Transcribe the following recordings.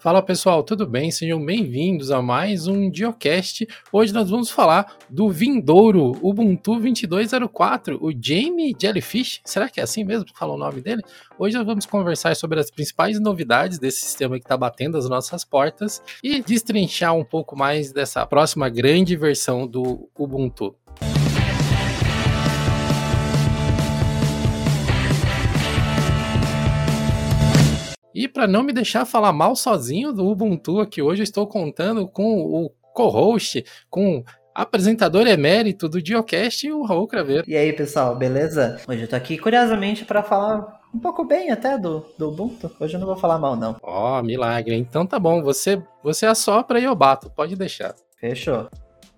Fala pessoal, tudo bem? Sejam bem-vindos a mais um Diocast. Hoje nós vamos falar do vindouro Ubuntu 2204, o Jamie Jellyfish. Será que é assim mesmo que fala o nome dele? Hoje nós vamos conversar sobre as principais novidades desse sistema que está batendo as nossas portas e destrinchar um pouco mais dessa próxima grande versão do Ubuntu. E para não me deixar falar mal sozinho do Ubuntu aqui hoje, eu estou contando com o co-host, com apresentador emérito do Diocast, o Raul Craveiro. E aí, pessoal, beleza? Hoje eu tô aqui, curiosamente, para falar um pouco bem até do, do Ubuntu. Hoje eu não vou falar mal, não. Ó, oh, milagre. Então tá bom, você, você assopra e eu bato, pode deixar. Fechou.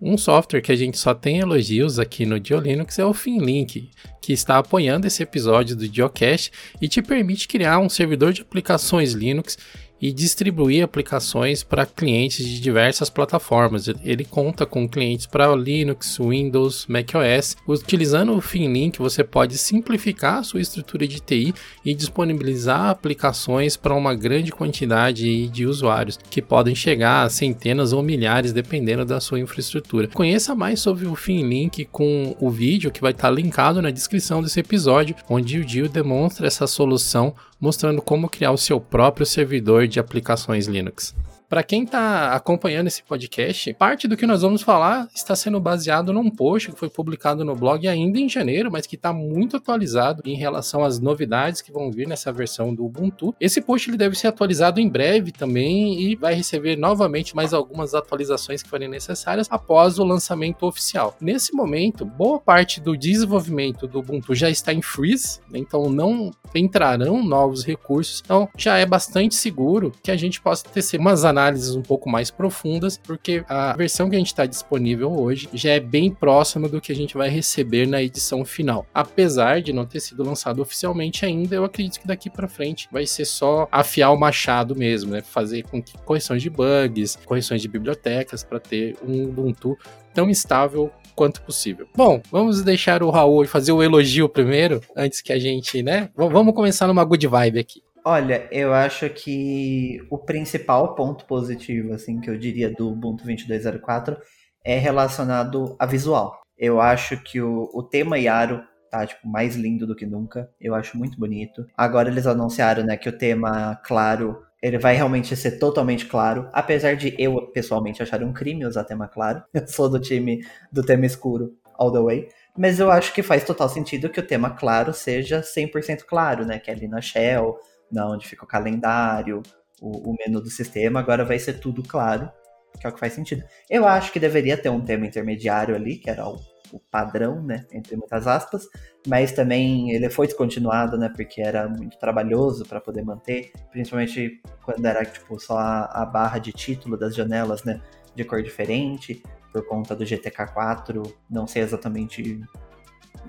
Um software que a gente só tem elogios aqui no DioLinux é o Finlink, que está apoiando esse episódio do Diocast e te permite criar um servidor de aplicações Linux e distribuir aplicações para clientes de diversas plataformas. Ele conta com clientes para Linux, Windows, macOS. Utilizando o Finlink, você pode simplificar a sua estrutura de TI e disponibilizar aplicações para uma grande quantidade de usuários, que podem chegar a centenas ou milhares, dependendo da sua infraestrutura. Conheça mais sobre o Finlink com o vídeo que vai estar linkado na descrição desse episódio, onde o Dio demonstra essa solução mostrando como criar o seu próprio servidor de aplicações Linux. Para quem está acompanhando esse podcast, parte do que nós vamos falar está sendo baseado num post que foi publicado no blog ainda em janeiro, mas que está muito atualizado em relação às novidades que vão vir nessa versão do Ubuntu. Esse post ele deve ser atualizado em breve também e vai receber novamente mais algumas atualizações que forem necessárias após o lançamento oficial. Nesse momento, boa parte do desenvolvimento do Ubuntu já está em freeze, né? então não entrarão novos recursos. Então já é bastante seguro que a gente possa ter umas análises análises um pouco mais profundas, porque a versão que a gente está disponível hoje já é bem próxima do que a gente vai receber na edição final. Apesar de não ter sido lançado oficialmente ainda, eu acredito que daqui para frente vai ser só afiar o machado mesmo, né? Fazer com que correções de bugs, correções de bibliotecas para ter um Ubuntu tão estável quanto possível. Bom, vamos deixar o Raul fazer o elogio primeiro, antes que a gente, né? Vamos começar numa good vibe aqui. Olha, eu acho que o principal ponto positivo, assim, que eu diria do Ubuntu 22.04 é relacionado a visual. Eu acho que o, o tema Yaro tá, tipo, mais lindo do que nunca. Eu acho muito bonito. Agora eles anunciaram, né, que o tema claro, ele vai realmente ser totalmente claro. Apesar de eu, pessoalmente, achar um crime usar tema claro. Eu sou do time do tema escuro all the way. Mas eu acho que faz total sentido que o tema claro seja 100% claro, né? Que é ali na Shell, na onde fica o calendário, o, o, menu do sistema, agora vai ser tudo claro, que é o que faz sentido. Eu acho que deveria ter um tema intermediário ali, que era o, o padrão, né, entre muitas aspas, mas também ele foi descontinuado, né, porque era muito trabalhoso para poder manter, principalmente quando era tipo só a, a barra de título das janelas, né, de cor diferente, por conta do GTK4, não sei exatamente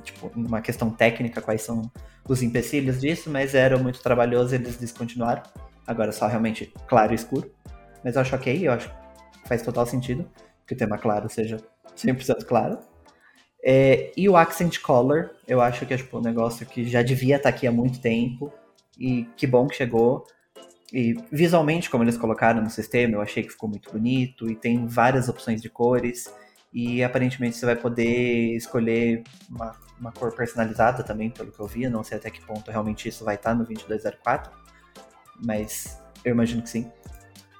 tipo, uma questão técnica quais são os empecilhos disso, mas era muito trabalhoso eles descontinuaram. Agora só realmente claro e escuro. Mas eu acho ok, eu acho que faz total sentido que o tema claro seja 100% claro. É, e o Accent Color, eu acho que é tipo, um negócio que já devia estar aqui há muito tempo. E que bom que chegou. E visualmente, como eles colocaram no sistema, eu achei que ficou muito bonito. E tem várias opções de cores. E aparentemente você vai poder escolher uma, uma cor personalizada também, pelo que eu vi. Eu não sei até que ponto realmente isso vai estar no 2204, mas eu imagino que sim.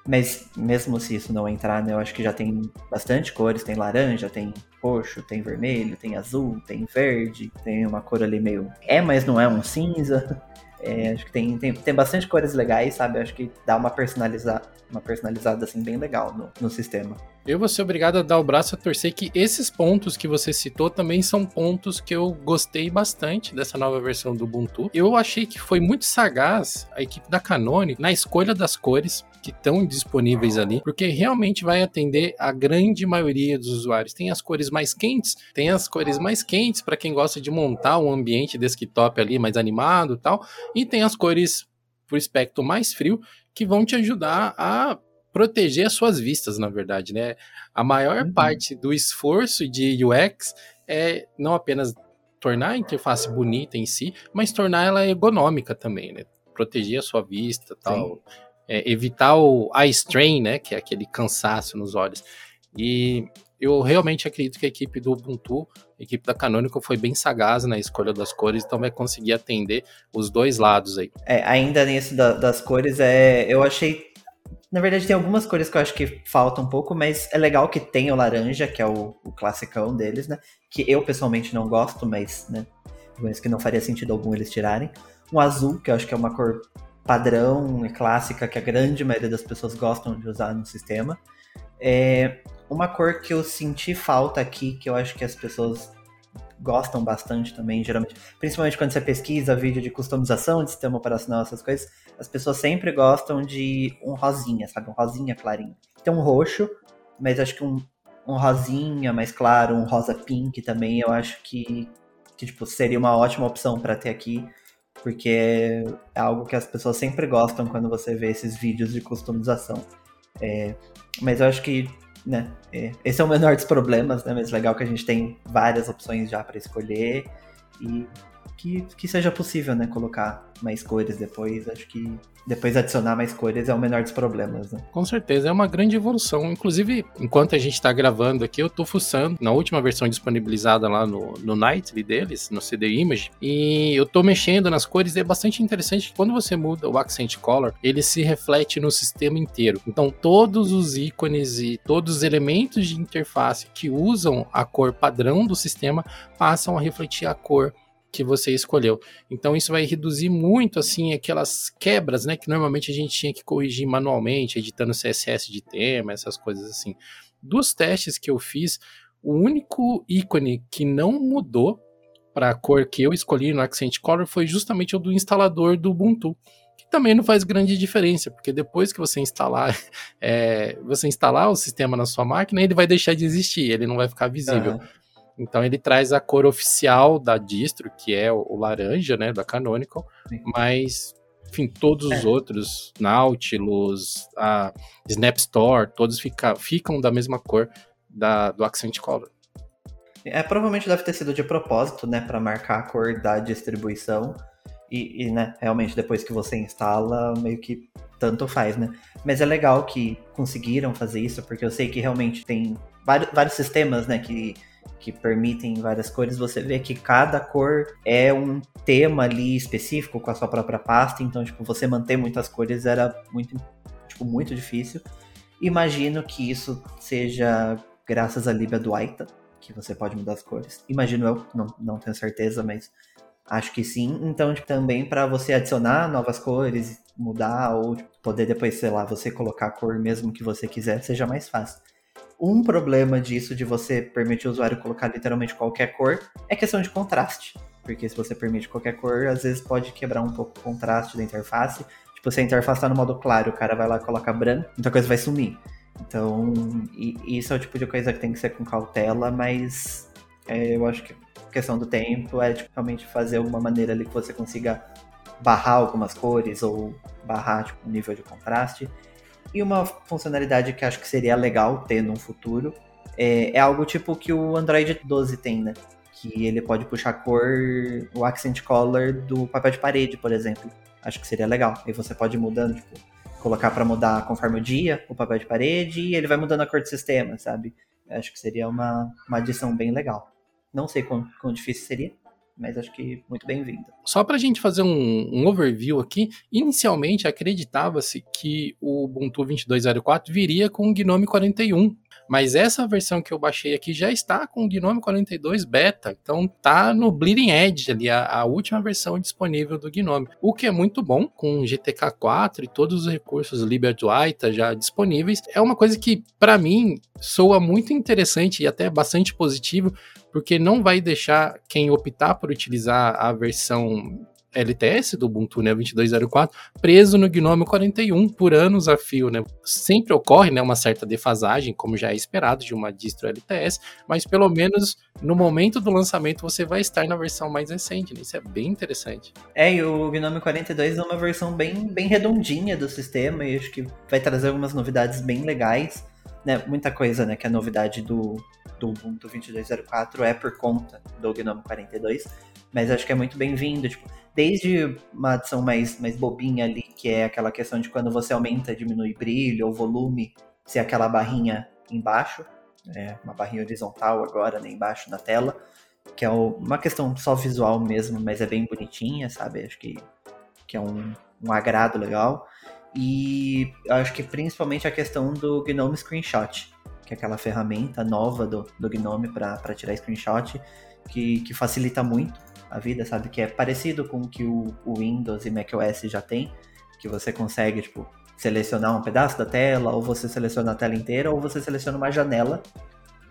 Mas mesmo se isso não entrar, né, eu acho que já tem bastante cores. Tem laranja, tem roxo, tem vermelho, tem azul, tem verde, tem uma cor ali meio. É, mas não é um cinza. É, acho que tem, tem, tem bastante cores legais, sabe? Acho que dá uma, personaliza, uma personalizada assim bem legal no, no sistema. Eu vou ser obrigado a dar o braço a torcer que esses pontos que você citou também são pontos que eu gostei bastante dessa nova versão do Ubuntu. Eu achei que foi muito sagaz a equipe da Canonic na escolha das cores que estão disponíveis ali, porque realmente vai atender a grande maioria dos usuários. Tem as cores mais quentes, tem as cores mais quentes para quem gosta de montar um ambiente desktop ali mais animado e tal, e tem as cores pro espectro mais frio que vão te ajudar a proteger as suas vistas, na verdade, né? A maior uhum. parte do esforço de UX é não apenas tornar a interface bonita em si, mas tornar ela ergonômica também, né? Proteger a sua vista, tal. É, evitar o eye strain, né, que é aquele cansaço nos olhos. E eu realmente acredito que a equipe do Ubuntu, a equipe da Canonical foi bem sagaz na escolha das cores, então vai conseguir atender os dois lados aí. É, ainda nisso da, das cores, é, eu achei na verdade, tem algumas cores que eu acho que faltam um pouco, mas é legal que tem o laranja, que é o, o classicão deles, né? Que eu pessoalmente não gosto, mas, né? Que não faria sentido algum eles tirarem. Um azul, que eu acho que é uma cor padrão e clássica que a grande maioria das pessoas gostam de usar no sistema. É uma cor que eu senti falta aqui, que eu acho que as pessoas gostam bastante também, geralmente, principalmente quando você pesquisa vídeo de customização de sistema operacional, essas coisas, as pessoas sempre gostam de um rosinha, sabe? Um rosinha clarinho. Tem um roxo, mas acho que um, um rosinha mais claro, um rosa pink também, eu acho que, que tipo, seria uma ótima opção para ter aqui, porque é algo que as pessoas sempre gostam quando você vê esses vídeos de customização. É, mas eu acho que né? É, esse é o menor dos problemas, né? Mas legal que a gente tem várias opções já para escolher e que, que seja possível, né? Colocar mais cores depois. Acho que depois adicionar mais cores é o menor dos problemas, né? Com certeza, é uma grande evolução. Inclusive, enquanto a gente está gravando aqui, eu estou fuçando na última versão disponibilizada lá no, no Nightly deles, no CD Image, e eu estou mexendo nas cores é bastante interessante que quando você muda o Accent Color, ele se reflete no sistema inteiro. Então, todos os ícones e todos os elementos de interface que usam a cor padrão do sistema passam a refletir a cor que você escolheu. Então isso vai reduzir muito assim aquelas quebras, né, que normalmente a gente tinha que corrigir manualmente, editando CSS de tema, essas coisas assim. Dos testes que eu fiz, o único ícone que não mudou para a cor que eu escolhi no Accent Color foi justamente o do instalador do Ubuntu, que também não faz grande diferença, porque depois que você instalar, é, você instalar o sistema na sua máquina, ele vai deixar de existir, ele não vai ficar visível. Uhum. Então ele traz a cor oficial da distro, que é o, laranja, né, da Canonical, Sim. mas enfim, todos é. os outros, Nautilus, a Snap Store, todos fica, ficam da mesma cor da, do Accent Color. É, provavelmente deve ter sido de propósito, né, para marcar a cor da distribuição. E, e, né, realmente depois que você instala, meio que tanto faz, né? Mas é legal que conseguiram fazer isso, porque eu sei que realmente tem vários, vários sistemas, né, que que permitem várias cores, você vê que cada cor é um tema ali específico com a sua própria pasta, então, tipo, você manter muitas cores era muito, tipo, muito difícil. Imagino que isso seja graças à Libra do Aita, que você pode mudar as cores. Imagino eu, não, não tenho certeza, mas acho que sim. Então, tipo, também para você adicionar novas cores, mudar ou tipo, poder depois, sei lá, você colocar a cor mesmo que você quiser, seja mais fácil. Um problema disso, de você permitir o usuário colocar literalmente qualquer cor, é questão de contraste. Porque se você permite qualquer cor, às vezes pode quebrar um pouco o contraste da interface. Tipo, se a interface está no modo claro, o cara vai lá e coloca branco, muita coisa vai sumir. Então, isso é o tipo de coisa que tem que ser com cautela, mas é, eu acho que a questão do tempo é tipo, realmente fazer alguma maneira ali que você consiga barrar algumas cores ou barrar tipo, o nível de contraste. E uma funcionalidade que acho que seria legal ter no futuro é, é algo tipo que o Android 12 tem, né? Que ele pode puxar a cor, o accent color do papel de parede, por exemplo. Acho que seria legal. E você pode ir mudando, tipo, colocar para mudar conforme o dia o papel de parede e ele vai mudando a cor do sistema, sabe? Acho que seria uma, uma adição bem legal. Não sei quão, quão difícil seria, mas acho que muito bem-vinda. Só para a gente fazer um, um, overview aqui, inicialmente acreditava-se que o Ubuntu 22.04 viria com o Gnome 41, mas essa versão que eu baixei aqui já está com o Gnome 42 Beta, então tá no Bleeding Edge ali, a, a última versão disponível do Gnome, o que é muito bom, com GTK 4 e todos os recursos LibreWriter já disponíveis, é uma coisa que para mim soa muito interessante e até bastante positivo, porque não vai deixar quem optar por utilizar a versão LTS do Ubuntu né, 2204 preso no Gnome 41 por anos a fio. Né? Sempre ocorre né, uma certa defasagem, como já é esperado de uma distro LTS, mas pelo menos no momento do lançamento você vai estar na versão mais recente. Né? Isso é bem interessante. É, e o Gnome 42 é uma versão bem, bem redondinha do sistema e acho que vai trazer algumas novidades bem legais. Né? Muita coisa né, que é novidade do, do Ubuntu 2204 é por conta do Gnome 42, mas acho que é muito bem-vindo. Tipo, desde uma adição mais, mais bobinha ali, que é aquela questão de quando você aumenta, diminui brilho ou volume, ser aquela barrinha embaixo, é, uma barrinha horizontal agora, né, embaixo na tela, que é uma questão só visual mesmo, mas é bem bonitinha, sabe? Acho que, que é um, um agrado legal. E acho que principalmente a questão do Gnome Screenshot, que é aquela ferramenta nova do, do Gnome para tirar screenshot, que, que facilita muito a vida, sabe? Que é parecido com o que o, o Windows e macOS já tem, que você consegue, tipo, selecionar um pedaço da tela, ou você seleciona a tela inteira, ou você seleciona uma janela,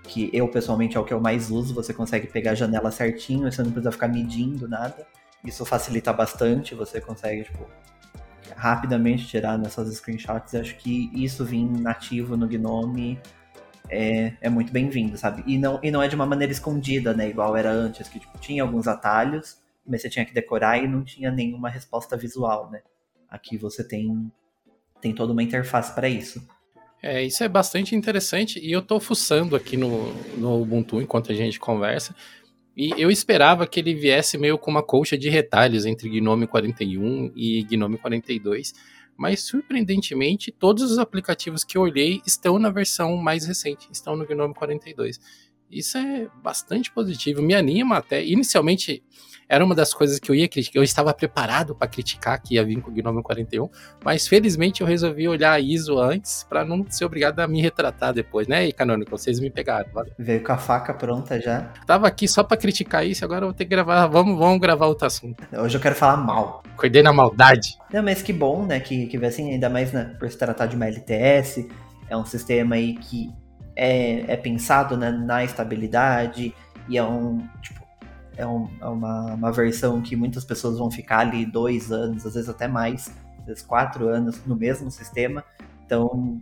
que eu pessoalmente é o que eu mais uso, você consegue pegar a janela certinho, você não precisa ficar medindo nada. Isso facilita bastante, você consegue, tipo, rapidamente tirar nessas screenshots. Acho que isso vir nativo no Gnome é, é muito bem-vindo, sabe? E não, e não é de uma maneira escondida, né? Igual era antes, que tipo, tinha alguns atalhos, mas você tinha que decorar e não tinha nenhuma resposta visual, né? Aqui você tem, tem toda uma interface para isso. É, isso é bastante interessante e eu tô fuçando aqui no, no Ubuntu enquanto a gente conversa. E eu esperava que ele viesse meio com uma colcha de retalhos entre Gnome 41 e Gnome 42, mas surpreendentemente todos os aplicativos que eu olhei estão na versão mais recente, estão no Gnome 42. Isso é bastante positivo, me anima até. Inicialmente era uma das coisas que eu ia criticar. Eu estava preparado para criticar que ia vir com o Gnome 41, mas felizmente eu resolvi olhar a ISO antes para não ser obrigado a me retratar depois, né? E Canônico, vocês me pegaram. Valeu. Veio com a faca pronta já. Tava aqui só para criticar isso, agora eu vou ter que gravar. Vamos, vamos gravar outro assunto. Hoje eu quero falar mal. Acordei na maldade. Não, mas que bom, né? Que, que assim, ainda mais né, por se tratar de uma LTS. É um sistema aí que é, é pensado né, na estabilidade e é um. Tipo, é, um, é uma, uma versão que muitas pessoas vão ficar ali dois anos, às vezes até mais, às vezes quatro anos no mesmo sistema. Então,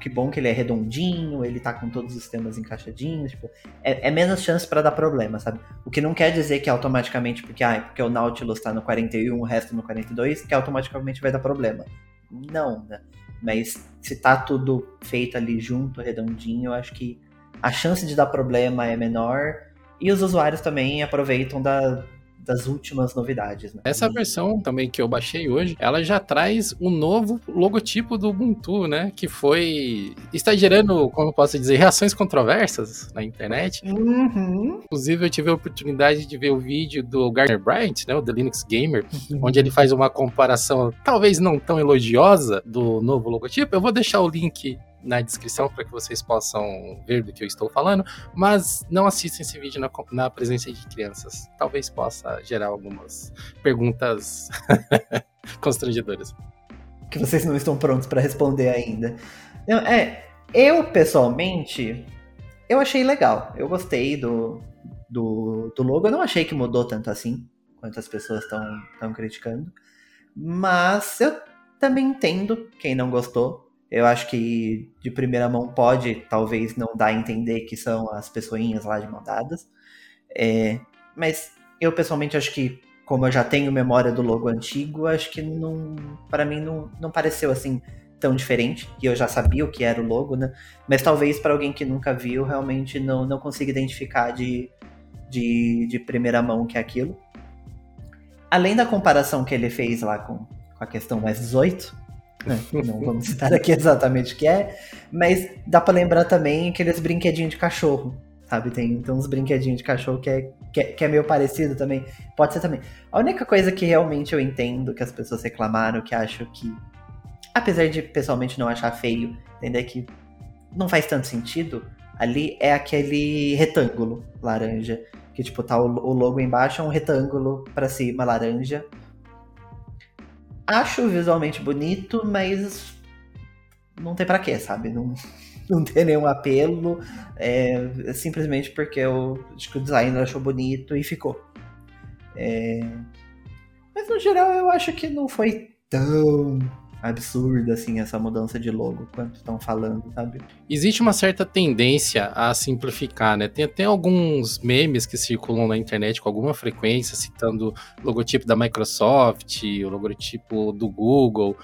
que bom que ele é redondinho, ele tá com todos os sistemas encaixadinhos, tipo, é, é menos chance para dar problema, sabe? O que não quer dizer que automaticamente, porque, ah, porque o Nautilus tá no 41, o resto no 42, que automaticamente vai dar problema. Não, né? Mas se tá tudo feito ali junto, redondinho, eu acho que a chance de dar problema é menor e os usuários também aproveitam da, das últimas novidades. Né? Essa versão também que eu baixei hoje, ela já traz o um novo logotipo do Ubuntu, né? Que foi. está gerando, como posso dizer, reações controversas na internet. Uhum. Inclusive, eu tive a oportunidade de ver o vídeo do Gardner Bryant, né? O The Linux Gamer, uhum. onde ele faz uma comparação talvez não tão elogiosa do novo logotipo. Eu vou deixar o link na descrição para que vocês possam ver do que eu estou falando, mas não assistam esse vídeo na, na presença de crianças. Talvez possa gerar algumas perguntas constrangedoras. Que vocês não estão prontos para responder ainda. Não, é, eu pessoalmente, eu achei legal. Eu gostei do, do, do logo. Eu não achei que mudou tanto assim, quanto as pessoas estão criticando. Mas eu também entendo quem não gostou eu acho que de primeira mão pode, talvez, não dar a entender que são as pessoinhas lá de mão dadas. É, mas eu pessoalmente acho que, como eu já tenho memória do logo antigo, acho que não. para mim não, não pareceu assim tão diferente. E eu já sabia o que era o logo, né? Mas talvez para alguém que nunca viu, realmente não, não consiga identificar de, de, de primeira mão o que é aquilo. Além da comparação que ele fez lá com, com a questão mais 18, né? Não vamos citar aqui exatamente o que é, mas dá para lembrar também aqueles brinquedinhos de cachorro, sabe? Tem, tem uns brinquedinhos de cachorro que é, que é, que, é, meio parecido também. Pode ser também. A única coisa que realmente eu entendo que as pessoas reclamaram, que acho que, apesar de pessoalmente não achar feio, entender que não faz tanto sentido, ali é aquele retângulo laranja. Que, tipo, tá o, o logo embaixo, é um retângulo para cima laranja acho visualmente bonito, mas não tem para quê, sabe? Não, não tem nenhum apelo. É, simplesmente porque eu acho que o designer achou bonito e ficou. É, mas no geral eu acho que não foi tão absurda assim essa mudança de logo quanto estão falando, sabe? Existe uma certa tendência a simplificar, né? Tem até alguns memes que circulam na internet com alguma frequência citando o logotipo da Microsoft, o logotipo do Google,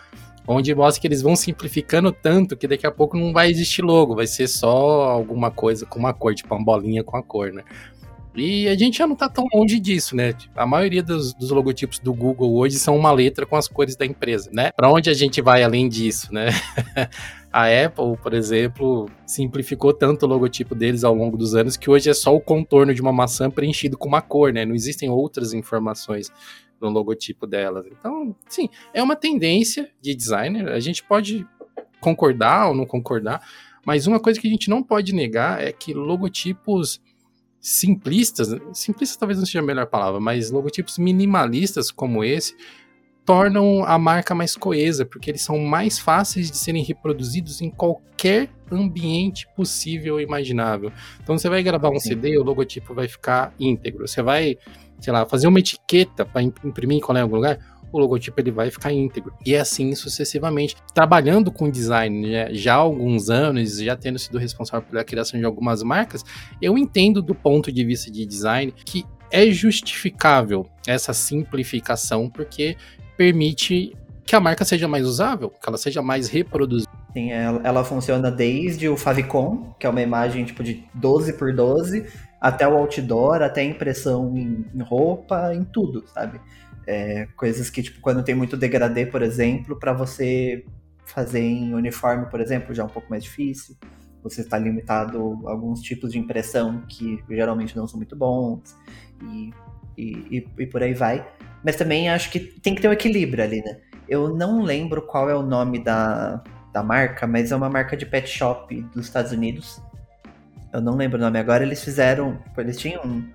onde mostra que eles vão simplificando tanto que daqui a pouco não vai existir logo, vai ser só alguma coisa com uma cor, tipo uma bolinha com a cor, né? E a gente já não está tão longe disso, né? A maioria dos, dos, logotipos do Google hoje são uma letra com as cores da empresa, né? Para onde a gente vai além disso, né? a Apple, por exemplo, simplificou tanto o logotipo deles ao longo dos anos que hoje é só o contorno de uma maçã preenchido com uma cor, né? Não existem outras informações no logotipo delas. Então, sim, é uma tendência de designer. A gente pode concordar ou não concordar, mas uma coisa que a gente não pode negar é que logotipos simplistas, simplistas talvez não seja a melhor palavra, mas logotipos minimalistas como esse tornam a marca mais coesa, porque eles são mais fáceis de serem reproduzidos em qualquer ambiente possível e imaginável. Então você vai gravar um Sim. CD, o logotipo vai ficar íntegro. Você vai, sei lá, fazer uma etiqueta para imprimir em qualquer lugar, o logotipo ele vai ficar íntegro. E é assim sucessivamente. Trabalhando com design né, já há alguns anos, já tendo sido responsável pela criação de algumas marcas, eu entendo do ponto de vista de design que é justificável essa simplificação, porque permite que a marca seja mais usável, que ela seja mais reproduzível. Sim, ela, ela, funciona desde o favicon, que é uma imagem tipo de 12 por 12, até o outdoor, até a impressão em, em roupa, em tudo, sabe? É, coisas que, tipo, quando tem muito degradê, por exemplo, para você fazer em uniforme, por exemplo, já é um pouco mais difícil. Você está limitado a alguns tipos de impressão que geralmente não são muito bons. E, e, e, e por aí vai. Mas também acho que tem que ter um equilíbrio ali, né? Eu não lembro qual é o nome da, da marca, mas é uma marca de pet shop dos Estados Unidos. Eu não lembro o nome agora. Eles fizeram. Eles tinham um,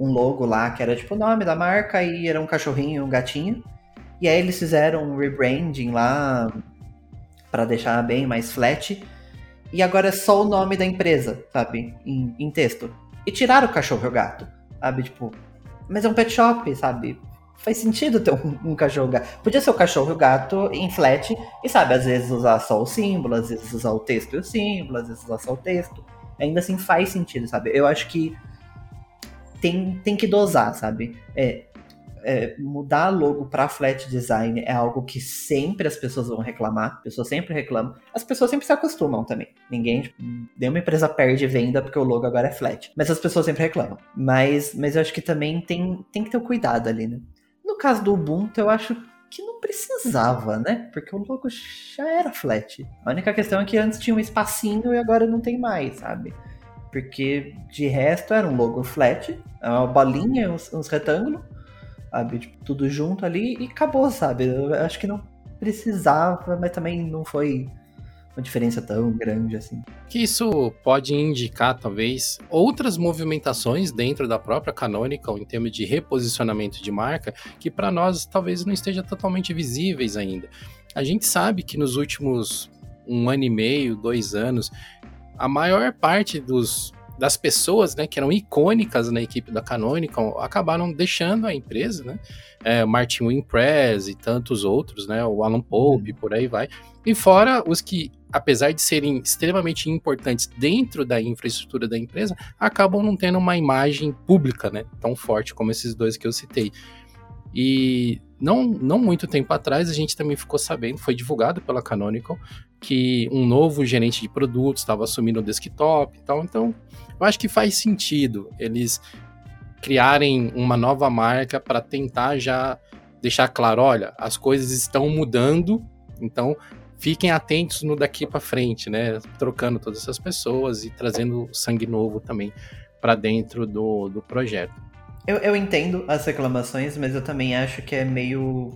um logo lá que era tipo o nome da marca e era um cachorrinho, um gatinho. E aí eles fizeram um rebranding lá para deixar bem mais flat. E agora é só o nome da empresa, sabe? Em, em texto. E tiraram o cachorro e o gato, sabe? Tipo, mas é um pet shop, sabe? Faz sentido ter um, um cachorro e gato. Podia ser o cachorro e o gato em flat e, sabe, às vezes usar só o símbolo, às vezes usar o texto e o símbolo, às vezes usar só o texto. Ainda assim faz sentido, sabe? Eu acho que tem, tem que dosar, sabe? É, é, mudar logo para flat design é algo que sempre as pessoas vão reclamar, as pessoas sempre reclamam, as pessoas sempre se acostumam também. Ninguém, tipo, nenhuma empresa perde venda porque o logo agora é flat, mas as pessoas sempre reclamam. Mas, mas eu acho que também tem, tem que ter o um cuidado ali, né? No caso do Ubuntu, eu acho que não precisava, né? Porque o logo já era flat. A única questão é que antes tinha um espacinho e agora não tem mais, sabe? Porque de resto era um logo flat, uma bolinha, uns, uns retângulos, sabe? Tipo, tudo junto ali e acabou, sabe? Eu acho que não precisava, mas também não foi uma diferença tão grande assim. Que isso pode indicar, talvez, outras movimentações dentro da própria Canonical em termos de reposicionamento de marca, que para nós talvez não esteja totalmente visíveis ainda. A gente sabe que nos últimos um ano e meio, dois anos, a maior parte dos, das pessoas né, que eram icônicas na equipe da Canonical acabaram deixando a empresa, né? É, Martin Wimpress e tantos outros, né? O Alan Pope, por aí vai. E fora os que, apesar de serem extremamente importantes dentro da infraestrutura da empresa, acabam não tendo uma imagem pública, né? Tão forte como esses dois que eu citei. E não, não muito tempo atrás a gente também ficou sabendo, foi divulgado pela Canonical, que um novo gerente de produtos estava assumindo o desktop e tal. Então, eu acho que faz sentido eles criarem uma nova marca para tentar já deixar claro, olha, as coisas estão mudando, então fiquem atentos no daqui para frente, né? Trocando todas essas pessoas e trazendo sangue novo também para dentro do, do projeto. Eu, eu entendo as reclamações, mas eu também acho que é meio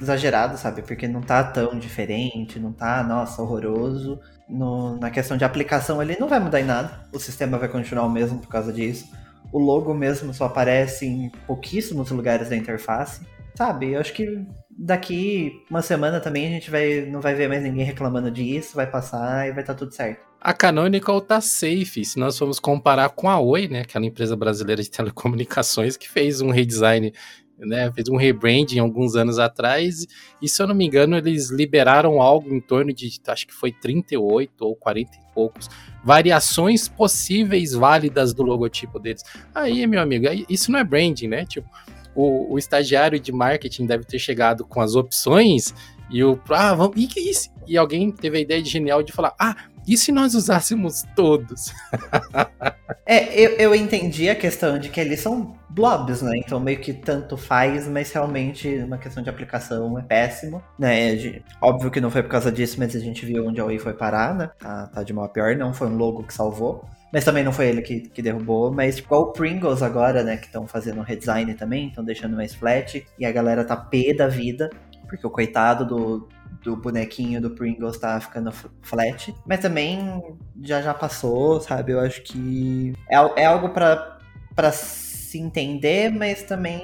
exagerado, sabe? Porque não tá tão diferente, não tá, nossa, horroroso. No, na questão de aplicação ele não vai mudar em nada. O sistema vai continuar o mesmo por causa disso. O logo mesmo só aparece em pouquíssimos lugares da interface. Sabe? Eu acho que daqui uma semana também a gente vai, não vai ver mais ninguém reclamando disso, vai passar e vai estar tá tudo certo. A Canonical tá safe, se nós formos comparar com a Oi, né, aquela empresa brasileira de telecomunicações que fez um redesign, né, fez um rebranding alguns anos atrás, e se eu não me engano, eles liberaram algo em torno de, acho que foi 38 ou 40 e poucos variações possíveis válidas do logotipo deles. Aí, meu amigo, isso não é branding, né? Tipo, o, o estagiário de marketing deve ter chegado com as opções e o ah, vamos, e que isso? E alguém teve a ideia de genial de falar: "Ah, e se nós usássemos todos? É, eu, eu entendi a questão de que eles são blobs, né? Então meio que tanto faz, mas realmente uma questão de aplicação é péssimo, né? De, óbvio que não foi por causa disso, mas a gente viu onde a Wii foi parar, né? Tá, tá de mal a pior, não foi um logo que salvou. Mas também não foi ele que, que derrubou. Mas igual o Pringles agora, né? Que estão fazendo um redesign também, estão deixando mais flat. E a galera tá pé da vida. Porque o coitado do, do bonequinho do Pringles tá ficando flat. Mas também já já passou, sabe? Eu acho que é, é algo para se entender, mas também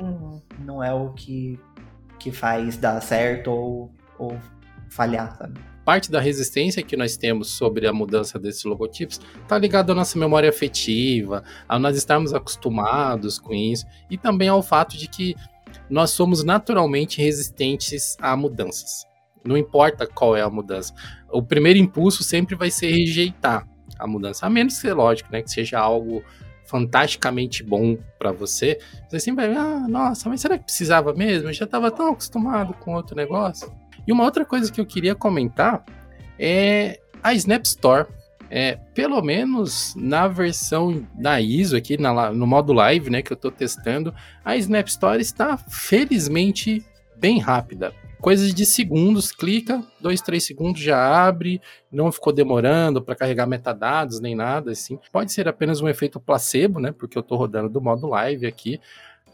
não é o que, que faz dar certo ou, ou falhar, sabe? Parte da resistência que nós temos sobre a mudança desses logotipos está ligada à nossa memória afetiva, a nós estarmos acostumados com isso e também ao fato de que nós somos naturalmente resistentes a mudanças. Não importa qual é a mudança. O primeiro impulso sempre vai ser rejeitar a mudança, a menos que, lógico, né, que seja algo fantasticamente bom para você. Você sempre vai, ah, nossa, mas será que precisava mesmo? Eu já estava tão acostumado com outro negócio. E uma outra coisa que eu queria comentar é a Snap Store. É, pelo menos na versão da ISO aqui, na, no modo live, né, que eu estou testando, a Snap Store está felizmente bem rápida coisas de segundos, clica, dois, três segundos já abre, não ficou demorando para carregar metadados nem nada assim. Pode ser apenas um efeito placebo, né? Porque eu estou rodando do modo live aqui,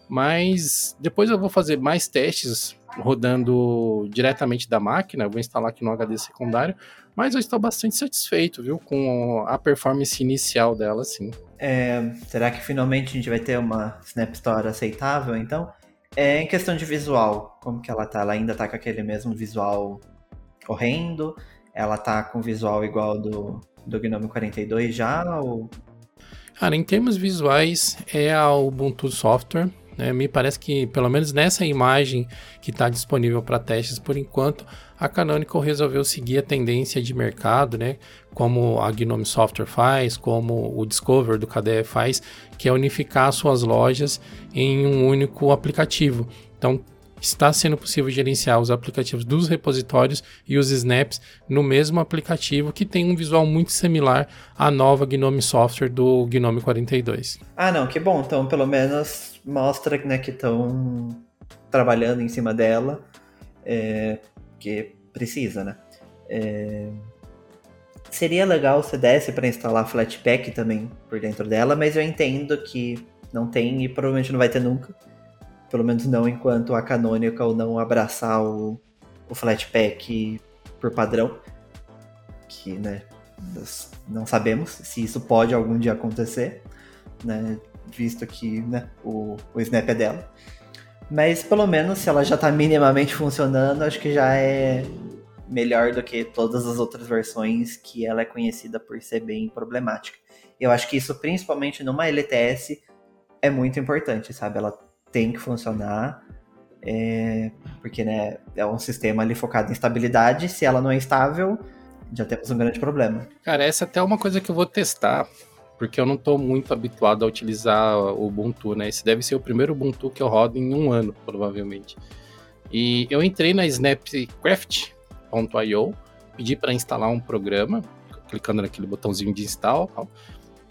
mas depois eu vou fazer mais testes rodando diretamente da máquina, eu vou instalar aqui no HD secundário, mas eu estou bastante satisfeito, viu, com a performance inicial dela, sim. É, será que finalmente a gente vai ter uma Snap Store aceitável, então? É, em questão de visual, como que ela tá? Ela ainda tá com aquele mesmo visual correndo? Ela tá com visual igual do, do Gnome 42 já? Ou... Cara, em termos visuais, é a Ubuntu Software. Né? Me parece que, pelo menos nessa imagem que está disponível para testes por enquanto, a Canonical resolveu seguir a tendência de mercado, né? como a Gnome Software faz, como o Discover do KDE faz, que é unificar suas lojas em um único aplicativo. Então, está sendo possível gerenciar os aplicativos dos repositórios e os snaps no mesmo aplicativo que tem um visual muito similar à nova Gnome Software do Gnome 42. Ah, não, que bom. Então, pelo menos mostra né, que estão trabalhando em cima dela, é, que precisa, né? É, seria legal se desse para instalar Flatpak também por dentro dela, mas eu entendo que não tem e provavelmente não vai ter nunca. Pelo menos não enquanto a Canonical não abraçar o, o Flatpak por padrão. Que, né, não sabemos se isso pode algum dia acontecer, né, visto que né, o, o Snap é dela. Mas pelo menos se ela já está minimamente funcionando, acho que já é melhor do que todas as outras versões que ela é conhecida por ser bem problemática. Eu acho que isso, principalmente numa LTS, é muito importante, sabe? Ela tem que funcionar, é, porque né, é um sistema ali focado em estabilidade. Se ela não é estável, já temos um grande problema. Cara, essa é até uma coisa que eu vou testar, porque eu não estou muito habituado a utilizar o Ubuntu, né? Esse deve ser o primeiro Ubuntu que eu rodo em um ano, provavelmente. E eu entrei na Snapcraft.io, pedi para instalar um programa, clicando naquele botãozinho de install,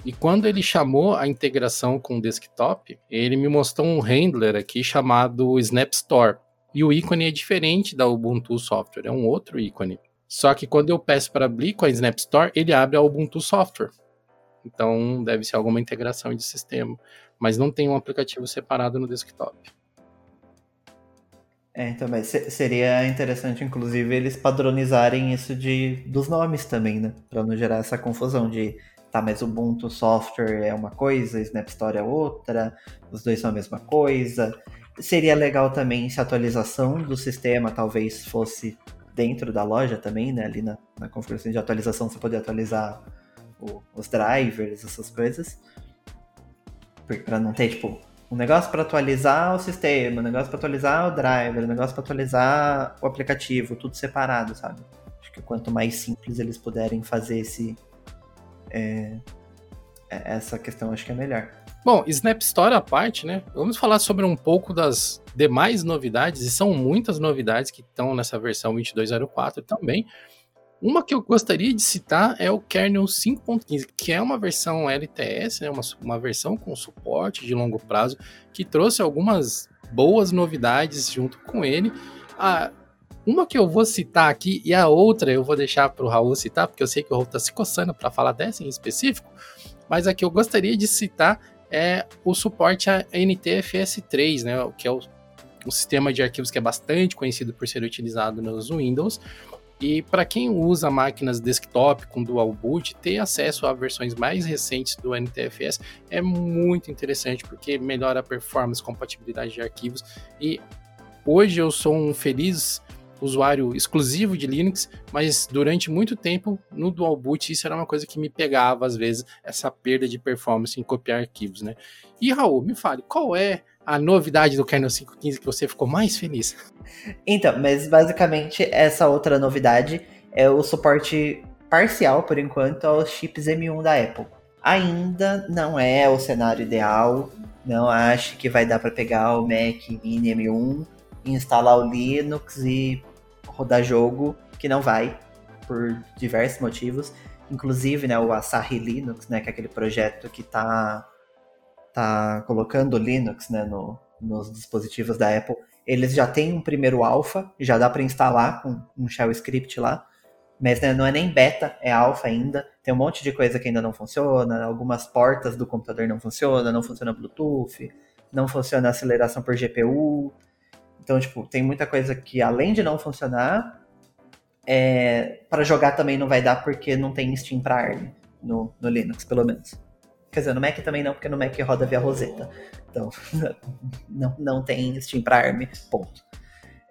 e quando ele chamou a integração com o desktop, ele me mostrou um handler aqui chamado Snap Store. E o ícone é diferente da Ubuntu Software, é um outro ícone. Só que quando eu peço para abrir com a Snap Store, ele abre a Ubuntu Software. Então deve ser alguma integração de sistema. Mas não tem um aplicativo separado no desktop. É, então, mas seria interessante, inclusive, eles padronizarem isso de, dos nomes também, né? Para não gerar essa confusão de tá, mas Ubuntu Software é uma coisa, Snap Store é outra, os dois são a mesma coisa. Seria legal também se a atualização do sistema talvez fosse dentro da loja também, né? Ali na, na configuração de atualização você poder atualizar o, os drivers, essas coisas. Para não ter, tipo, um negócio para atualizar o sistema, um negócio para atualizar o driver, um negócio para atualizar o aplicativo, tudo separado, sabe? Acho que quanto mais simples eles puderem fazer esse, é, é, essa questão acho que é melhor. Bom, Snap Store à parte, né? Vamos falar sobre um pouco das demais novidades, e são muitas novidades que estão nessa versão 2204 também. Uma que eu gostaria de citar é o kernel 5.15, que é uma versão LTS, né, uma, uma versão com suporte de longo prazo, que trouxe algumas boas novidades junto com ele. Uma que eu vou citar aqui e a outra eu vou deixar para o Raul citar, porque eu sei que o Raul está se coçando para falar dessa em específico, mas a que eu gostaria de citar é o suporte a NTFS3, né, que é o, um sistema de arquivos que é bastante conhecido por ser utilizado nos Windows. E para quem usa máquinas desktop com dual boot, ter acesso a versões mais recentes do NTFS é muito interessante porque melhora a performance, compatibilidade de arquivos. E hoje eu sou um feliz usuário exclusivo de Linux, mas durante muito tempo no dual boot isso era uma coisa que me pegava às vezes, essa perda de performance em copiar arquivos, né? E Raul, me fale, qual é a novidade do kernel 5.15 que você ficou mais feliz? Então, mas basicamente essa outra novidade é o suporte parcial, por enquanto, aos chips M1 da Apple. Ainda não é o cenário ideal, não acho que vai dar para pegar o Mac Mini M1, instalar o Linux e rodar jogo, que não vai, por diversos motivos. Inclusive, né, o Asahi Linux, né, que é aquele projeto que está tá colocando Linux né, no, nos dispositivos da Apple, eles já têm um primeiro alpha, já dá para instalar com um shell script lá, mas né, não é nem beta, é alpha ainda. Tem um monte de coisa que ainda não funciona, algumas portas do computador não funcionam, não funciona Bluetooth, não funciona aceleração por GPU. Então, tipo, tem muita coisa que além de não funcionar, é, para jogar também não vai dar porque não tem Steam para ARM no, no Linux, pelo menos. Quer dizer, no Mac também não, porque no Mac roda via Rosetta. Então, não, não tem Steam para ARM, ponto.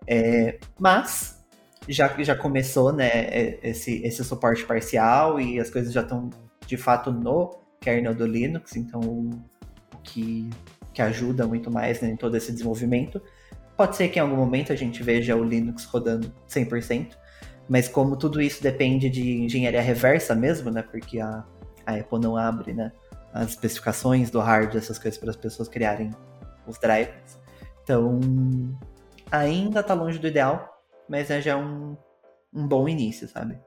É, mas, já, já começou né, é, esse, esse suporte parcial e as coisas já estão, de fato, no kernel do Linux, então, o que, que ajuda muito mais né, em todo esse desenvolvimento. Pode ser que em algum momento a gente veja o Linux rodando 100%, mas como tudo isso depende de engenharia reversa mesmo, né, porque a, a Apple não abre, né, as especificações do hardware, essas coisas para as pessoas criarem os drivers. Então, ainda está longe do ideal, mas é já um, um bom início, sabe?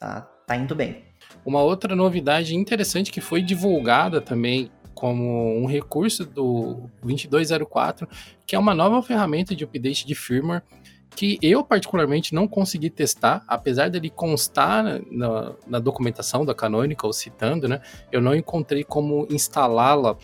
Tá, tá indo bem. Uma outra novidade interessante que foi divulgada também como um recurso do 2204, que é uma nova ferramenta de update de firmware que eu particularmente não consegui testar, apesar dele constar na, na documentação da Canonical citando, né? Eu não encontrei como instalá-la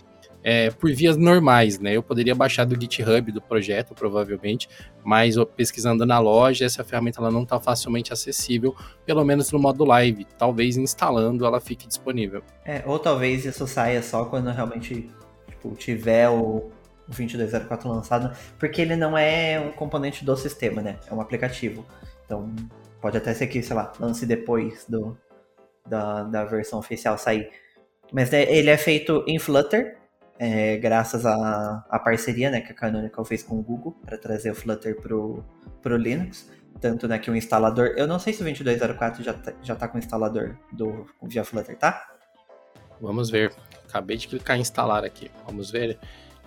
é, por vias normais, né? Eu poderia baixar do GitHub do projeto, provavelmente, mas pesquisando na loja, essa ferramenta ela não está facilmente acessível, pelo menos no modo live. Talvez instalando ela fique disponível. É, ou talvez isso saia só quando realmente tipo, tiver o, o 2204 lançado, porque ele não é um componente do sistema, né? É um aplicativo. Então, pode até ser que, sei lá, lance depois do, da, da versão oficial sair. Mas né, ele é feito em Flutter, é, graças à, parceria né, que a Canonical fez com o Google para trazer o Flutter pro, pro Linux. Tanto né, que o instalador. Eu não sei se o 2204 já tá, já tá com o instalador do via Flutter, tá? Vamos ver. Acabei de clicar em instalar aqui. Vamos ver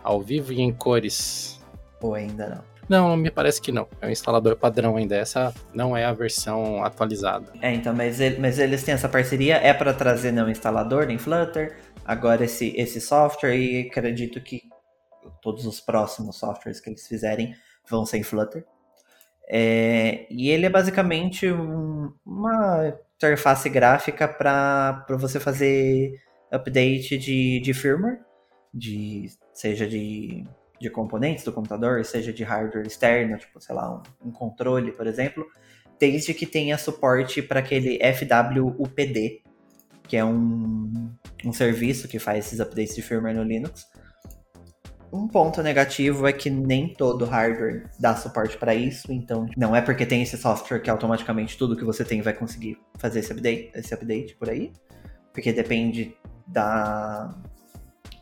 ao vivo e em cores. Ou ainda não? Não, me parece que não. É um instalador padrão ainda. Essa não é a versão atualizada. É, então, mas, ele, mas eles têm essa parceria. É para trazer não instalador nem Flutter. Agora esse, esse software e acredito que todos os próximos softwares que eles fizerem vão ser em Flutter. É, e ele é basicamente um, uma interface gráfica para você fazer update de, de firmware de seja de, de componentes do computador, seja de hardware externo, tipo, sei lá, um, um controle, por exemplo, desde que tenha suporte para aquele FWUPD, que é um, um serviço que faz esses updates de firmware no Linux. Um ponto negativo é que nem todo hardware dá suporte para isso, então não é porque tem esse software que automaticamente tudo que você tem vai conseguir fazer esse update, esse update por aí, porque depende da,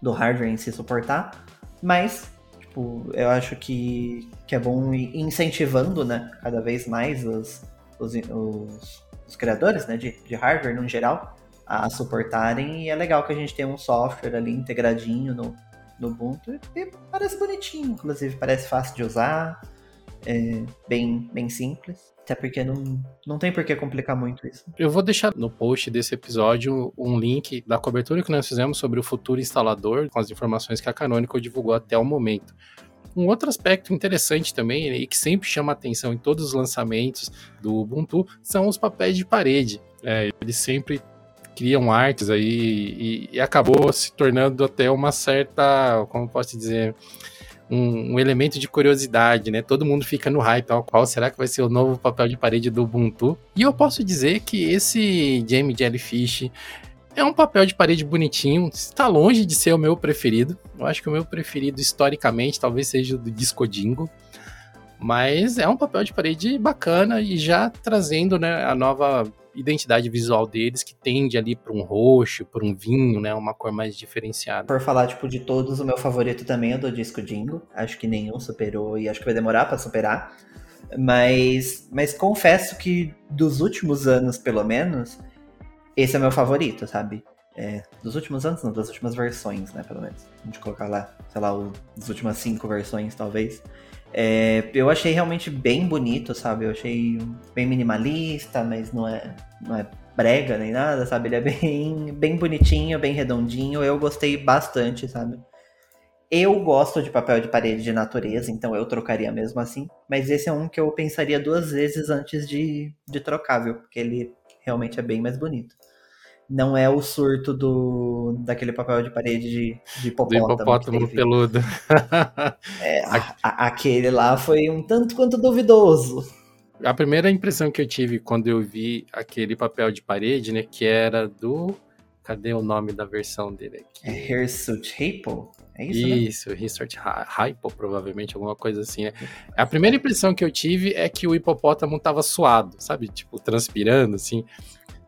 do hardware em se suportar, mas tipo, eu acho que, que é bom ir incentivando né, cada vez mais os, os, os, os criadores né, de, de hardware no geral a suportarem e é legal que a gente tenha um software ali integradinho no, no Ubuntu e parece bonitinho, inclusive parece fácil de usar. é, bem, bem simples. Até porque não, não tem por que complicar muito isso. Eu vou deixar no post desse episódio um link da cobertura que nós fizemos sobre o futuro instalador, com as informações que a Canonical divulgou até o momento. Um outro aspecto interessante também, e que sempre chama atenção em todos os lançamentos do Ubuntu, são os papéis de parede. É, eles sempre criam artes aí e, e, acabou se tornando até uma certa, como posso dizer, um, um, elemento de curiosidade, né? Todo mundo fica no hype, ó, qual será que vai ser o novo papel de parede do Ubuntu? E eu posso dizer que esse Jamie Jellyfish é um papel de parede bonitinho, está longe de ser o meu preferido. Eu acho que o meu preferido historicamente talvez seja o do Disco Dingo. Mas é um papel de parede bacana e já trazendo né, a nova identidade visual deles, que tende ali para um roxo, para um vinho, né? Uma cor mais diferenciada. Por falar, tipo, de todos, o meu favorito também é do disco Dingo. Acho que nenhum superou e acho que vai demorar para superar. Mas, mas confesso que dos últimos anos, pelo menos, esse é meu favorito, sabe? É, dos últimos anos, não, das últimas versões, né, pelo menos. A gente colocar lá, sei lá, o, as últimas cinco versões, talvez. É, eu achei realmente bem bonito, sabe? Eu achei bem minimalista, mas não é, não é brega nem nada, sabe? Ele é bem, bem bonitinho, bem redondinho. Eu gostei bastante, sabe? Eu gosto de papel de parede de natureza, então eu trocaria mesmo assim. Mas esse é um que eu pensaria duas vezes antes de, de trocar, viu? Porque ele realmente é bem mais bonito não é o surto do daquele papel de parede de, de hipopótamo. Do hipopótamo peludo. é, a, a, aquele lá foi um tanto quanto duvidoso. A primeira impressão que eu tive quando eu vi aquele papel de parede, né, que era do... Cadê o nome da versão dele aqui? É Hirsute Hypo? É isso, né? Isso, Hypo, provavelmente, alguma coisa assim, né? A primeira impressão que eu tive é que o hipopótamo tava suado, sabe? Tipo, transpirando, assim.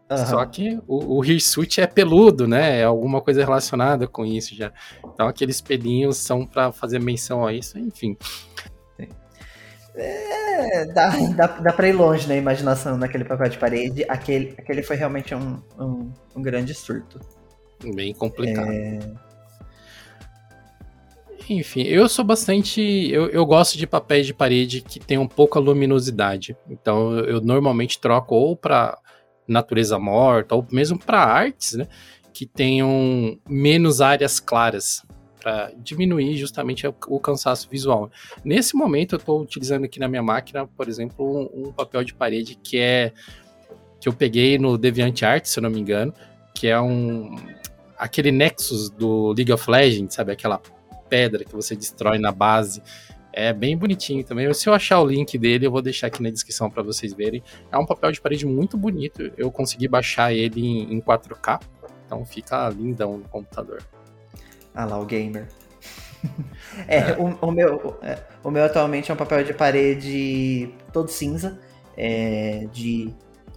Uhum. Só que o, o Hirsute é peludo, né? É alguma coisa relacionada com isso já. Então aqueles pelinhos são para fazer menção a isso, enfim. É, dá, dá, dá pra ir longe na imaginação naquele papel de parede. Aquele, aquele foi realmente um, um, um grande surto. Bem complicado. É... Enfim, eu sou bastante. Eu, eu gosto de papéis de parede que tem um pouca luminosidade. Então eu, eu normalmente troco ou para natureza morta, ou mesmo para artes, né, que tenham menos áreas claras para diminuir justamente o cansaço visual. Nesse momento eu estou utilizando aqui na minha máquina, por exemplo, um, um, papel de parede que é que eu peguei no DeviantArt, se eu não me engano, que é um aquele Nexus do League of Legends, sabe, aquela pedra que você destrói na base é bem bonitinho também. Se eu achar o link dele, eu vou deixar aqui na descrição para vocês verem. É um papel de parede muito bonito. Eu consegui baixar ele em 4K, então fica lindão no computador. Ah lá, o gamer. é, é. O, o, meu, é, o meu atualmente é um papel de parede todo cinza, é, de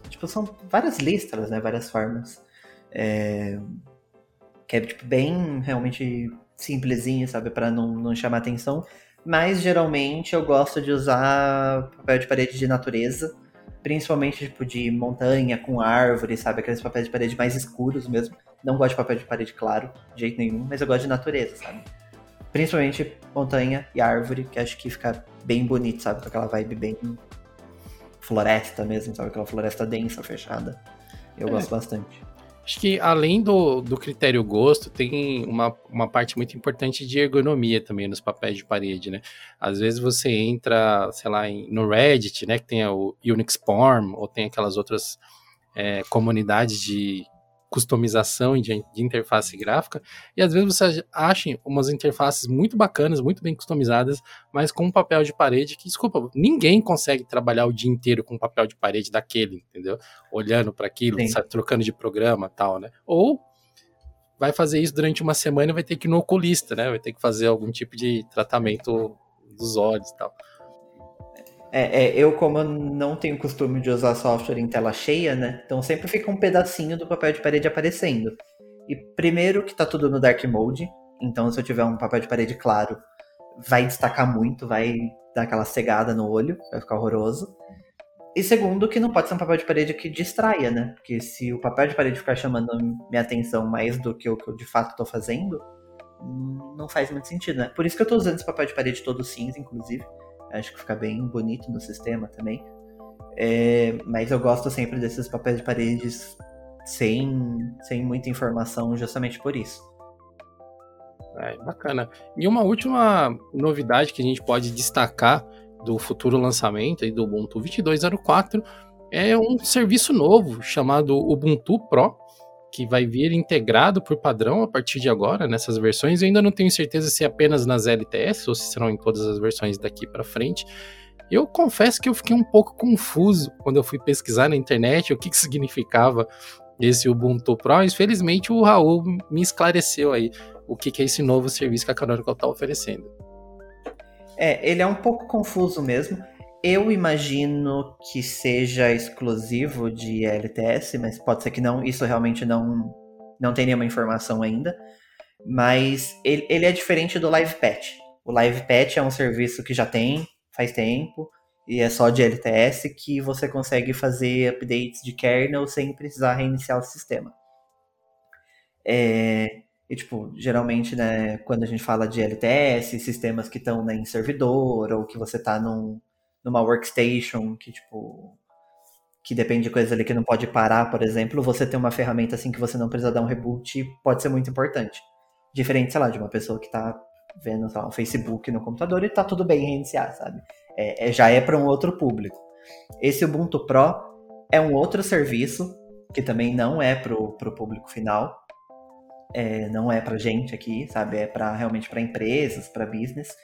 tipo são várias listras, né, várias formas, é, que é tipo bem realmente simplesinho, sabe, para não, não chamar atenção. Mas geralmente eu gosto de usar papel de parede de natureza, principalmente tipo de montanha com árvore, sabe? Aqueles papéis de parede mais escuros mesmo. Não gosto de papel de parede claro, de jeito nenhum, mas eu gosto de natureza, sabe? Principalmente montanha e árvore, que acho que fica bem bonito, sabe? Com aquela vibe bem floresta mesmo, sabe? Aquela floresta densa, fechada. Eu é. gosto bastante. Acho que além do, do critério gosto, tem uma, uma parte muito importante de ergonomia também nos papéis de parede, né? Às vezes você entra, sei lá, no Reddit, né, que tem o Unix Form, ou tem aquelas outras é, comunidades de customização de, de, interface gráfica, e às vezes você acha umas interfaces muito bacanas, muito bem customizadas, mas com um papel de parede que, desculpa, ninguém consegue trabalhar o dia inteiro com um papel de parede daquele, entendeu? Olhando para aquilo, sabe, trocando de programa tal, né? Ou vai fazer isso durante uma semana e vai ter que ir no oculista, né? Vai ter que fazer algum tipo de tratamento dos olhos e tal. É, é, eu, como eu não tenho costume de usar software em tela cheia, né? Então sempre fica um pedacinho do papel de parede aparecendo. E primeiro que tá tudo no dark mode, então se eu tiver um papel de parede claro, vai destacar muito, vai dar aquela cegada no olho, vai ficar horroroso. E segundo, que não pode ser um papel de parede que distraia, né? Porque se o papel de parede ficar chamando minha atenção mais do que o que eu de fato tô fazendo, não faz muito sentido, né? Por isso que eu tô usando esse papel de parede todo cinza, inclusive Acho que fica bem bonito no sistema também. É, mas eu gosto sempre desses papéis de paredes sem, sem muita informação, justamente por isso. É, bacana. E uma última novidade que a gente pode destacar do futuro lançamento do Ubuntu 22.04 é um serviço novo chamado Ubuntu Pro, que vai vir integrado por padrão a partir de agora nessas versões. Eu ainda não tenho certeza se é apenas nas LTS ou se serão em todas as versões daqui para frente. Eu confesso que eu fiquei um pouco confuso quando eu fui pesquisar na internet o que, que significava esse Ubuntu Pro. Mas, felizmente o Raul me esclareceu aí o que, que é esse novo serviço que a Canonical está oferecendo. É, ele é um pouco confuso mesmo. Eu imagino que seja exclusivo de LTS, mas pode ser que não. Isso realmente não, não tem nenhuma informação ainda. Mas ele, ele é diferente do Live Patch. O Live Patch é um serviço que já tem faz tempo e é só de LTS que você consegue fazer updates de kernel sem precisar reiniciar o sistema. É, e, tipo, geralmente, né, quando a gente fala de LTS, sistemas que estão né, em servidor, ou que você está num, numa workstation que, tipo, que depende de coisas ali que não pode parar, por exemplo, você ter uma ferramenta assim que você não precisa dar um reboot pode ser muito importante. Diferente, sei lá, de uma pessoa que está vendo lá, um Facebook no computador e tá tudo bem reiniciar, sabe? É, é já é para um outro público. Esse Ubuntu Pro é um outro serviço que também não é pro, pro público final, é, não é para gente aqui, sabe? É para realmente para empresas, para business.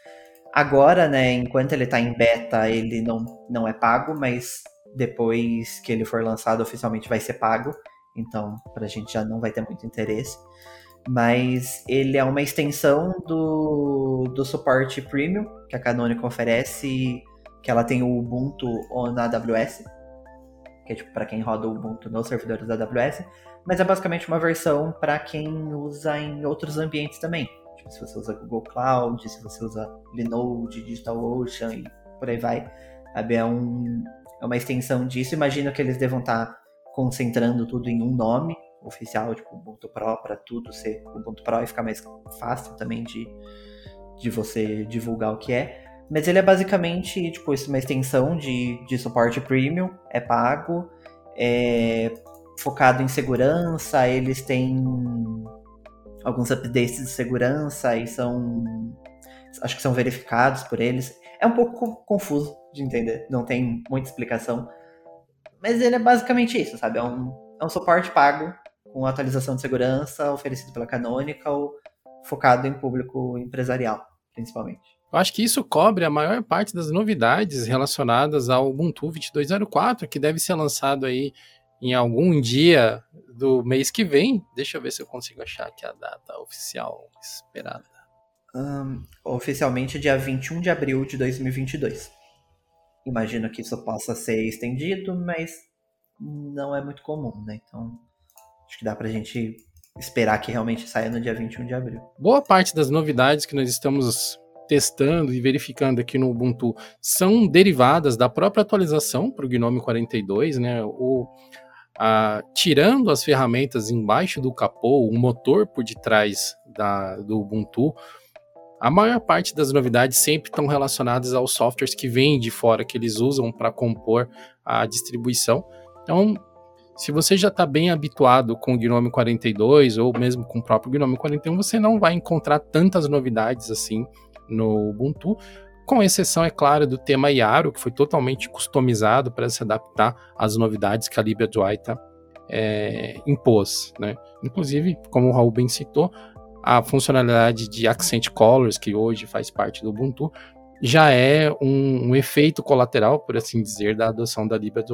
Agora, né, enquanto ele está em beta, ele não, não é pago, mas depois que ele for lançado oficialmente vai ser pago. Então, para a gente já não vai ter muito interesse. Mas ele é uma extensão do, do suporte premium que a Canonical oferece, que ela tem o Ubuntu na AWS, que é tipo para quem roda o Ubuntu nos servidores da AWS mas é basicamente uma versão para quem usa em outros ambientes também. Se você usa Google Cloud, se você usa Linode, DigitalOcean e por aí vai. Sabe? É, um, é uma extensão disso. Imagino que eles devam estar concentrando tudo em um nome oficial, tipo Ubuntu Pro, para tudo ser Ubuntu Pro e ficar mais fácil também de, de você divulgar o que é. Mas ele é basicamente tipo, uma extensão de, de suporte premium, é pago. É, focado em segurança, eles têm alguns updates de segurança e são acho que são verificados por eles. É um pouco confuso de entender, não tem muita explicação. Mas ele é basicamente isso, sabe? É um, é um suporte pago com atualização de segurança oferecido pela Canonical, focado em público empresarial, principalmente. Eu acho que isso cobre a maior parte das novidades relacionadas ao Ubuntu 22.04, que deve ser lançado aí em algum dia do mês que vem. Deixa eu ver se eu consigo achar aqui a data oficial esperada. Um, oficialmente dia 21 de abril de 2022. Imagino que isso possa ser estendido, mas não é muito comum, né? Então, acho que dá pra gente esperar que realmente saia no dia 21 de abril. Boa parte das novidades que nós estamos testando e verificando aqui no Ubuntu são derivadas da própria atualização para o Gnome 42, né? O, ah, tirando as ferramentas embaixo do capô, o motor por detrás da, do Ubuntu, a maior parte das novidades sempre estão relacionadas aos softwares que vêm de fora, que eles usam para compor a distribuição. Então, se você já está bem habituado com o Gnome 42 ou mesmo com o próprio Gnome 41, você não vai encontrar tantas novidades assim no Ubuntu com exceção, é claro, do tema Yaro, que foi totalmente customizado para se adaptar às novidades que a Libra Duaita é, impôs. Né? Inclusive, como o Raul bem citou, a funcionalidade de Accent Colors, que hoje faz parte do Ubuntu, já é um, um, efeito colateral, por assim dizer, da adoção da Libra.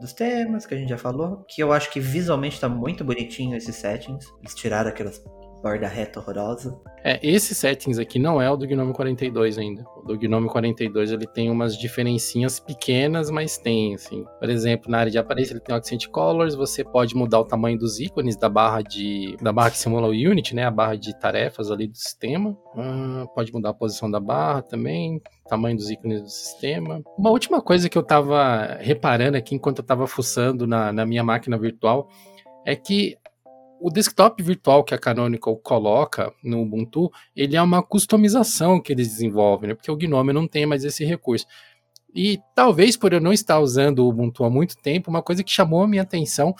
Dos temas que a gente já falou, que eu acho que visualmente está muito bonitinho esses settings. Eles tiraram aquelas borda reta horrorosa. É, esse settings aqui não é o do Gnome 42 ainda. O do Gnome 42 ele tem umas diferencinhas pequenas, mas tem, assim. Por exemplo, na área de aparência ele tem o Accent Colors, você pode mudar o tamanho dos ícones da barra de da barra que simula o Unity, né, a barra de tarefas ali do sistema. Hum, pode mudar a posição da barra também, tamanho dos ícones do sistema. Uma última coisa que eu tava reparando aqui enquanto eu tava fuçando na, na minha máquina virtual é que o desktop virtual que a Canonical coloca no Ubuntu, ele é uma customização que eles desenvolvem, né? porque o GNOME não tem mais esse recurso. E talvez por eu não estar usando o Ubuntu há muito tempo, uma coisa que chamou a minha atenção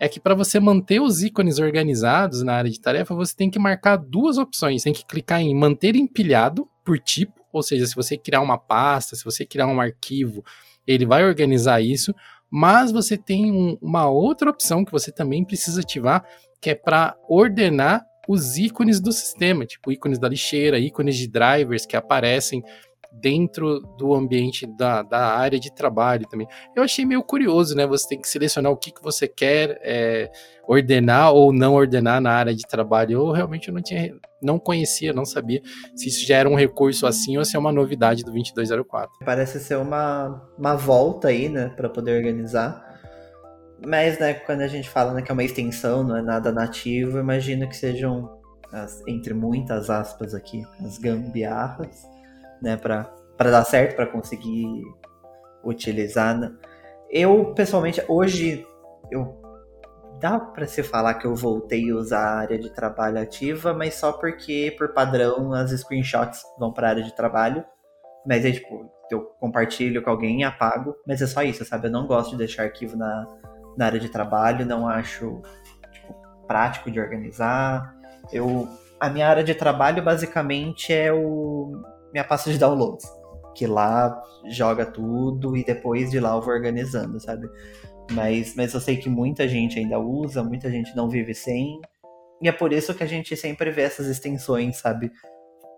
é que para você manter os ícones organizados na área de tarefa, você tem que marcar duas opções. Tem que clicar em manter empilhado por tipo, ou seja, se você criar uma pasta, se você criar um arquivo, ele vai organizar isso. Mas você tem um, uma outra opção que você também precisa ativar, que é para ordenar os ícones do sistema, tipo ícones da lixeira, ícones de drivers que aparecem dentro do ambiente da, da área de trabalho também. Eu achei meio curioso, né? Você tem que selecionar o que, que você quer é, ordenar ou não ordenar na área de trabalho. Eu realmente não tinha, não conhecia, não sabia se isso já era um recurso assim ou se é uma novidade do 2204. Parece ser uma, uma volta aí, né, para poder organizar. Mas, né, quando a gente fala né, que é uma extensão, não é nada nativo, imagino que sejam, as, entre muitas aspas aqui, as gambiarras né, para dar certo, para conseguir utilizar. Né? Eu, pessoalmente, hoje, eu dá para se falar que eu voltei a usar a área de trabalho ativa, mas só porque, por padrão, as screenshots vão para a área de trabalho. Mas é tipo, eu compartilho com alguém e apago, mas é só isso, sabe? Eu não gosto de deixar arquivo na, na área de trabalho, não acho tipo, prático de organizar. Eu, a minha área de trabalho basicamente é o minha pasta de downloads. Que lá joga tudo e depois de lá eu vou organizando, sabe? Mas, mas eu sei que muita gente ainda usa, muita gente não vive sem. E é por isso que a gente sempre vê essas extensões, sabe?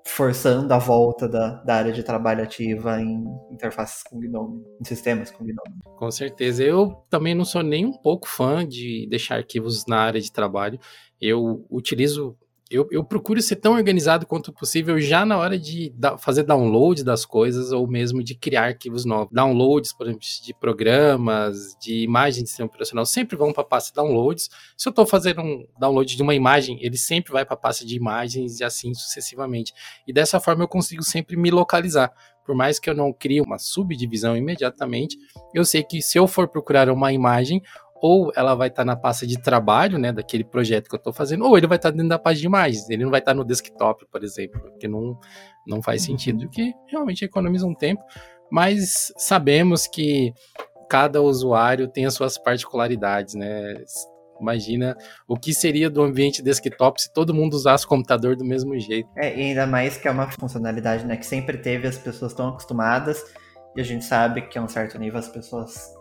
Forçando a volta da, da área de trabalho ativa em interfaces com GNOME, em sistemas com GNOME. Com certeza. Eu também não sou nem um pouco fã de deixar arquivos na área de trabalho. Eu utilizo eu, eu, procuro ser tão organizado quanto possível já na hora de da, fazer download das coisas ou mesmo de criar arquivos novos. Downloads, por exemplo, de programas, de imagens de sistema operacional, sempre vão para a pasta downloads. Se eu estou fazendo um download de uma imagem, ele sempre vai para a pasta de imagens e assim sucessivamente. E dessa forma eu consigo sempre me localizar. Por mais que eu não crie uma subdivisão imediatamente, eu sei que se eu for procurar uma imagem, ou ela vai estar tá na pasta de trabalho, né, daquele projeto que eu estou fazendo, ou ele vai estar tá dentro da página de imagens, ele não vai estar tá no desktop, por exemplo, porque não, não faz uhum. sentido, porque realmente economiza um tempo, mas sabemos que cada usuário tem as suas particularidades, né? Imagina o que seria do ambiente desktop se todo mundo usasse o computador do mesmo jeito. É, e ainda mais que é uma funcionalidade né, que sempre teve, as pessoas estão acostumadas, e a gente sabe que a um certo nível as pessoas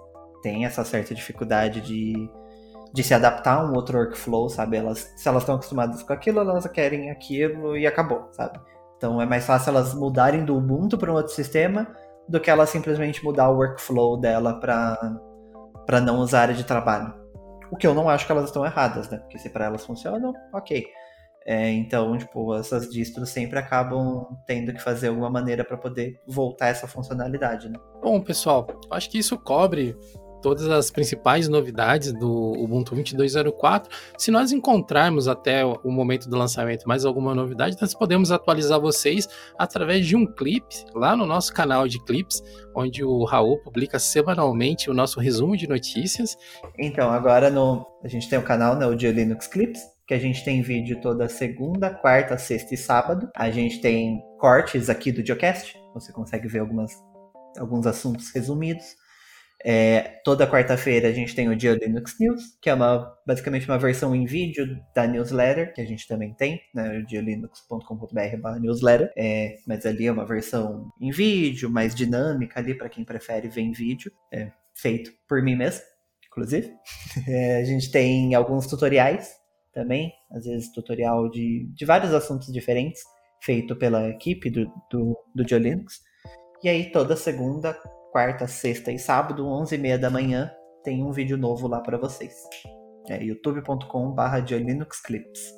tem essa certa dificuldade de, de se adaptar a um outro workflow, sabe? Elas, se elas estão acostumadas com aquilo, elas querem aquilo e acabou, sabe? Então é mais fácil elas mudarem do Ubuntu para um outro sistema do que elas simplesmente mudar o workflow dela para não usar área de trabalho. O que eu não acho que elas estão erradas, né? Porque se para elas funcionam, ok. É, então, tipo, essas distros sempre acabam tendo que fazer alguma maneira para poder voltar essa funcionalidade, né? Bom, pessoal, acho que isso cobre todas as principais novidades do Ubuntu 22.04. Se nós encontrarmos até o momento do lançamento mais alguma novidade, nós podemos atualizar vocês através de um clipe lá no nosso canal de clips, onde o Raul publica semanalmente o nosso resumo de notícias. Então, agora no, a gente tem o canal, né, o de Linux Clips, que a gente tem vídeo toda segunda, quarta, sexta e sábado. A gente tem cortes aqui do Geocast, você consegue ver algumas, alguns assuntos resumidos. É, toda quarta-feira a gente tem o Dia Linux News, que é uma, basicamente uma versão em vídeo da newsletter, que a gente também tem, né, o dialinux.com.br newsletter, é, mas ali é uma versão em vídeo, mais dinâmica ali para quem prefere ver em vídeo, é, feito por mim mesmo, inclusive. É, a gente tem alguns tutoriais também, às vezes tutorial de, de vários assuntos diferentes, feito pela equipe do, do, do Linux. E aí toda segunda, quarta, sexta e sábado, 11h30 da manhã, tem um vídeo novo lá para vocês. É youtube.com.br Clips.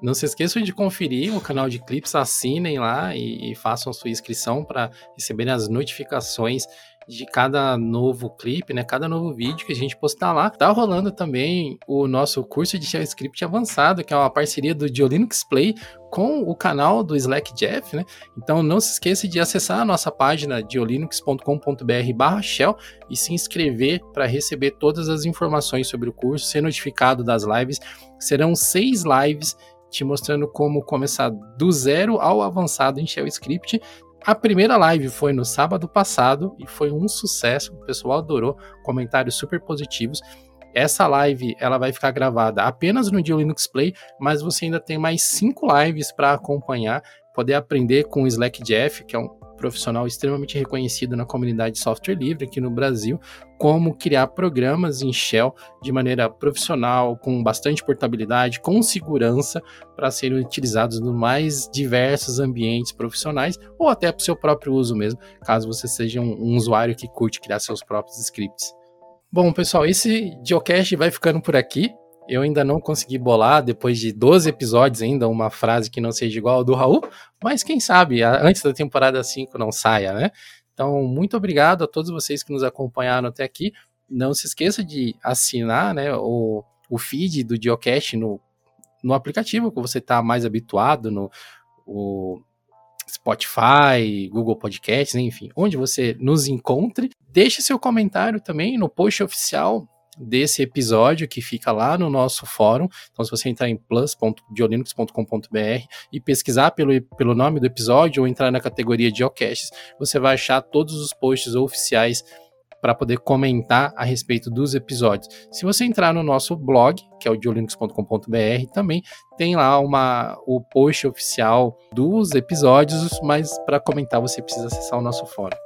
Não se esqueçam de conferir o canal de clips, assinem lá e, e façam sua inscrição para receberem as notificações de cada novo clipe, né? Cada novo vídeo que a gente postar lá. Tá rolando também o nosso curso de JavaScript avançado, que é uma parceria do Diolinux Play com o canal do Slack Jeff, né? Então não se esqueça de acessar a nossa página diolinux.com.br/shell e se inscrever para receber todas as informações sobre o curso, ser notificado das lives. Serão seis lives te mostrando como começar do zero ao avançado em Shell Script. A primeira live foi no sábado passado e foi um sucesso, o pessoal adorou, comentários super positivos. Essa live ela vai ficar gravada apenas no dia Linux Play, mas você ainda tem mais cinco lives para acompanhar, poder aprender com o Slack Jeff, que é um profissional extremamente reconhecido na comunidade de software livre aqui no Brasil, como criar programas em Shell de maneira profissional, com bastante portabilidade, com segurança, para serem utilizados nos mais diversos ambientes profissionais ou até para o seu próprio uso mesmo, caso você seja um, um usuário que curte criar seus próprios scripts. Bom, pessoal, esse Geocast vai ficando por aqui. Eu ainda não consegui bolar, depois de 12 episódios ainda, uma frase que não seja igual ao do Raul, mas quem sabe antes da temporada 5 não saia, né? Então, muito obrigado a todos vocês que nos acompanharam até aqui. Não se esqueça de assinar né, o, o feed do Geocache no, no aplicativo que você está mais habituado, no o Spotify, Google Podcasts, enfim, onde você nos encontre. Deixe seu comentário também no post oficial desse episódio que fica lá no nosso fórum. Então, se você entrar em plus.diolinux.com.br e pesquisar pelo, pelo nome do episódio ou entrar na categoria Geocaches, você vai achar todos os posts oficiais para poder comentar a respeito dos episódios. Se você entrar no nosso blog, que é o diolinux.com.br, também tem lá uma, o post oficial dos episódios, mas para comentar você precisa acessar o nosso fórum.